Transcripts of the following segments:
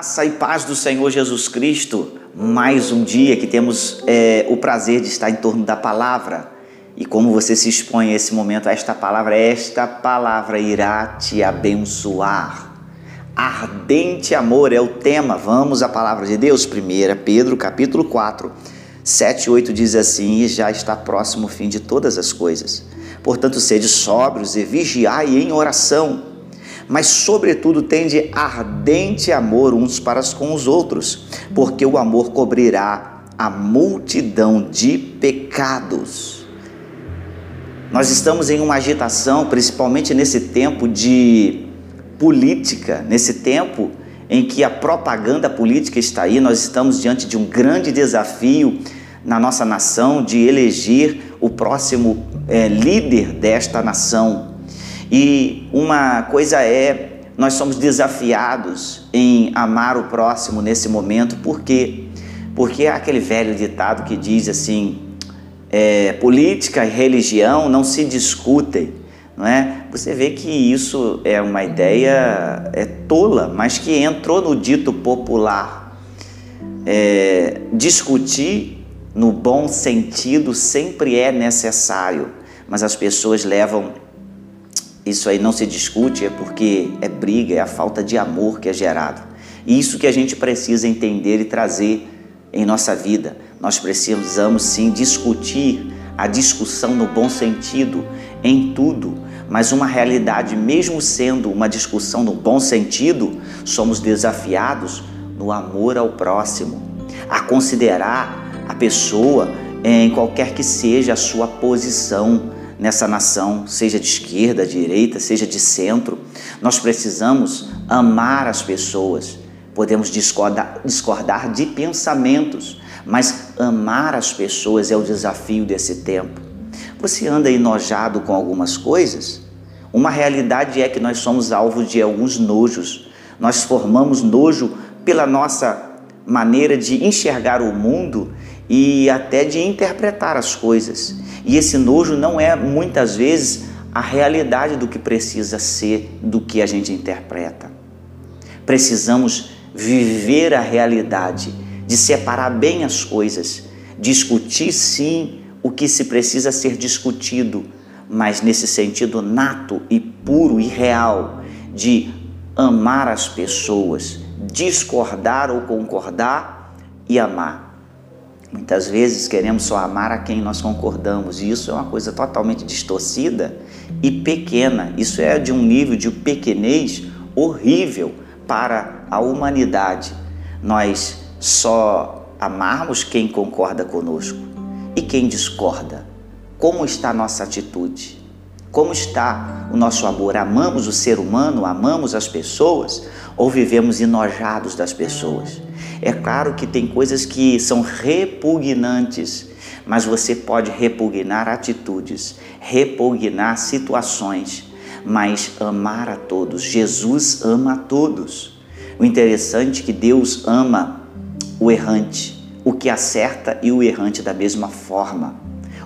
Graça e paz do Senhor Jesus Cristo. Mais um dia que temos é, o prazer de estar em torno da palavra. E como você se expõe a esse momento a esta palavra, esta palavra irá te abençoar. Ardente amor é o tema. Vamos à palavra de Deus. 1 Pedro capítulo 4, 7 e 8 diz assim: E já está próximo o fim de todas as coisas. Portanto, sede sóbrios e vigiai em oração mas sobretudo tende ardente amor uns para com os outros, porque o amor cobrirá a multidão de pecados. Nós estamos em uma agitação, principalmente nesse tempo de política, nesse tempo em que a propaganda política está aí, nós estamos diante de um grande desafio na nossa nação de eleger o próximo é, líder desta nação. E uma coisa é, nós somos desafiados em amar o próximo nesse momento, por quê? Porque aquele velho ditado que diz assim: é, política e religião não se discutem, não é? Você vê que isso é uma ideia é tola, mas que entrou no dito popular. É, discutir no bom sentido sempre é necessário, mas as pessoas levam isso aí não se discute, é porque é briga, é a falta de amor que é gerado. E isso que a gente precisa entender e trazer em nossa vida. Nós precisamos sim discutir a discussão no bom sentido, em tudo, mas uma realidade, mesmo sendo uma discussão no bom sentido, somos desafiados no amor ao próximo, a considerar a pessoa em qualquer que seja a sua posição nessa nação, seja de esquerda, direita, seja de centro. Nós precisamos amar as pessoas. Podemos discordar, discordar de pensamentos, mas amar as pessoas é o desafio desse tempo. Você anda enojado com algumas coisas? Uma realidade é que nós somos alvo de alguns nojos. Nós formamos nojo pela nossa maneira de enxergar o mundo e até de interpretar as coisas. E esse nojo não é muitas vezes a realidade do que precisa ser, do que a gente interpreta. Precisamos viver a realidade, de separar bem as coisas, discutir sim o que se precisa ser discutido, mas nesse sentido nato e puro e real de amar as pessoas, discordar ou concordar e amar. Muitas vezes queremos só amar a quem nós concordamos, e isso é uma coisa totalmente distorcida e pequena. Isso é de um nível de pequenez horrível para a humanidade. Nós só amarmos quem concorda conosco e quem discorda. Como está a nossa atitude? Como está o nosso amor? Amamos o ser humano? Amamos as pessoas? Ou vivemos enojados das pessoas? É claro que tem coisas que são repugnantes, mas você pode repugnar atitudes, repugnar situações, mas amar a todos. Jesus ama a todos. O interessante é que Deus ama o errante, o que acerta e o errante da mesma forma.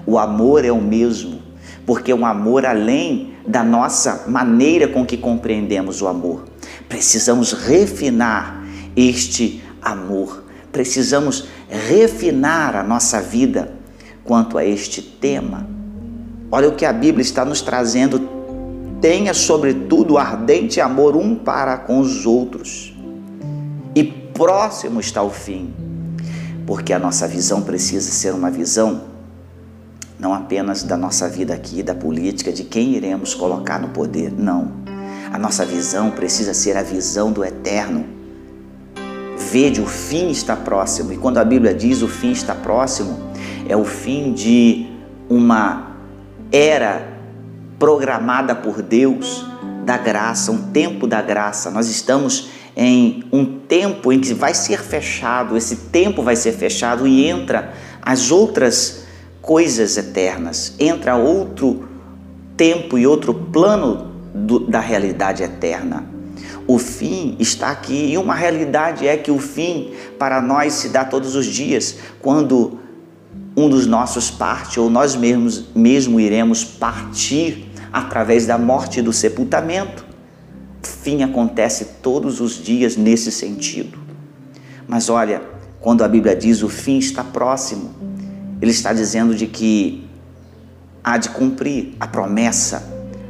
O amor é o mesmo, porque é um amor além da nossa maneira com que compreendemos o amor. Precisamos refinar este amor. Precisamos refinar a nossa vida quanto a este tema. Olha o que a Bíblia está nos trazendo. Tenha, sobretudo, ardente amor um para com os outros. E próximo está o fim, porque a nossa visão precisa ser uma visão não apenas da nossa vida aqui, da política, de quem iremos colocar no poder. Não. A nossa visão precisa ser a visão do eterno Vede, o fim está próximo. E quando a Bíblia diz o fim está próximo, é o fim de uma era programada por Deus da graça, um tempo da graça. Nós estamos em um tempo em que vai ser fechado, esse tempo vai ser fechado e entra as outras coisas eternas, entra outro tempo e outro plano do, da realidade eterna. O fim está aqui e uma realidade é que o fim para nós se dá todos os dias, quando um dos nossos parte ou nós mesmos mesmo iremos partir através da morte e do sepultamento. O fim acontece todos os dias nesse sentido. Mas olha, quando a Bíblia diz o fim está próximo, ele está dizendo de que há de cumprir a promessa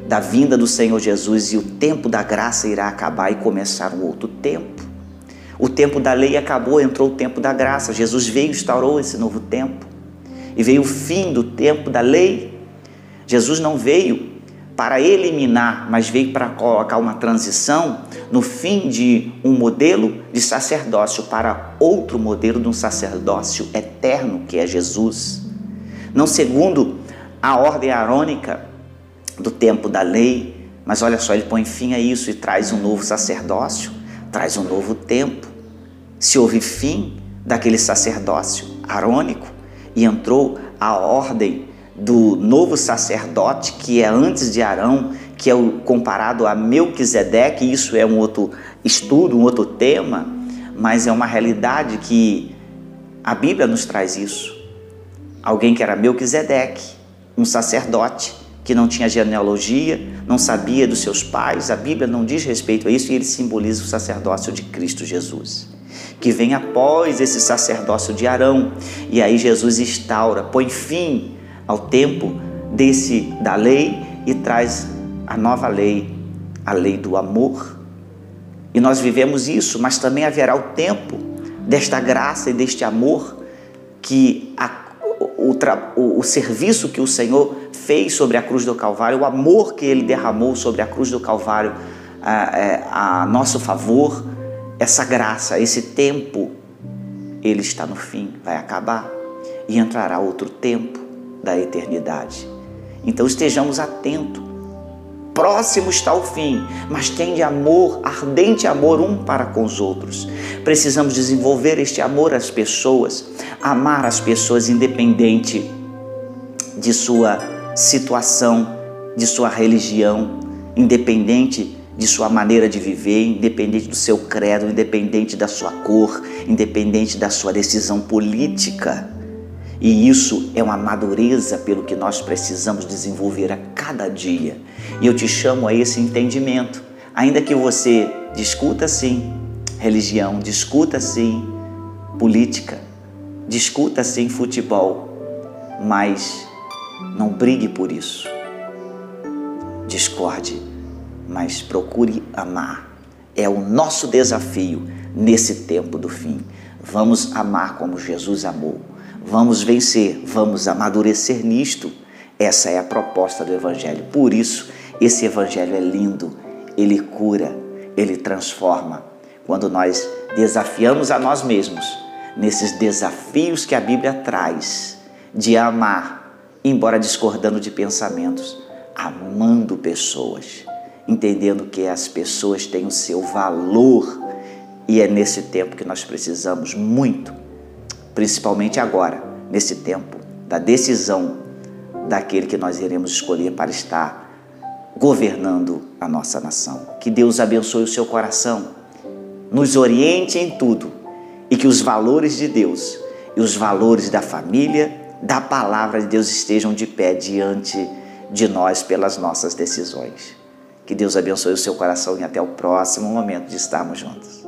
da vinda do Senhor Jesus e o tempo da graça irá acabar e começar um outro tempo. O tempo da lei acabou, entrou o tempo da graça. Jesus veio e instaurou esse novo tempo. E veio o fim do tempo da lei. Jesus não veio para eliminar, mas veio para colocar uma transição no fim de um modelo de sacerdócio para outro modelo de um sacerdócio eterno, que é Jesus. Não segundo a ordem arônica do tempo da lei, mas olha só, ele põe fim a isso e traz um novo sacerdócio, traz um novo tempo. Se houve fim daquele sacerdócio arônico e entrou a ordem do novo sacerdote, que é antes de Arão, que é comparado a Melquisedeque, isso é um outro estudo, um outro tema, mas é uma realidade que a Bíblia nos traz isso. Alguém que era Melquisedeque, um sacerdote que não tinha genealogia, não sabia dos seus pais, a Bíblia não diz respeito a isso e ele simboliza o sacerdócio de Cristo Jesus, que vem após esse sacerdócio de Arão. E aí Jesus instaura, põe fim ao tempo desse da lei e traz a nova lei, a lei do amor. E nós vivemos isso, mas também haverá o tempo desta graça e deste amor que a, o, o, o serviço que o Senhor fez sobre a cruz do Calvário, o amor que ele derramou sobre a cruz do Calvário a, é, a nosso favor, essa graça, esse tempo, ele está no fim, vai acabar e entrará outro tempo da eternidade. Então estejamos atentos. Próximo está o fim, mas tem de amor, ardente amor um para com os outros. Precisamos desenvolver este amor às pessoas, amar as pessoas independente de sua situação, de sua religião, independente de sua maneira de viver, independente do seu credo, independente da sua cor, independente da sua decisão política. E isso é uma madureza pelo que nós precisamos desenvolver a cada dia. E eu te chamo a esse entendimento. Ainda que você discuta sim religião, discuta sim política, discuta sim futebol, mas não brigue por isso. Discorde, mas procure amar. É o nosso desafio nesse tempo do fim. Vamos amar como Jesus amou Vamos vencer, vamos amadurecer nisto. Essa é a proposta do Evangelho. Por isso, esse Evangelho é lindo, ele cura, ele transforma. Quando nós desafiamos a nós mesmos, nesses desafios que a Bíblia traz, de amar, embora discordando de pensamentos, amando pessoas, entendendo que as pessoas têm o seu valor e é nesse tempo que nós precisamos muito principalmente agora, nesse tempo da decisão daquele que nós iremos escolher para estar governando a nossa nação. Que Deus abençoe o seu coração, nos oriente em tudo e que os valores de Deus e os valores da família, da palavra de Deus estejam de pé diante de nós pelas nossas decisões. Que Deus abençoe o seu coração e até o próximo momento de estarmos juntos.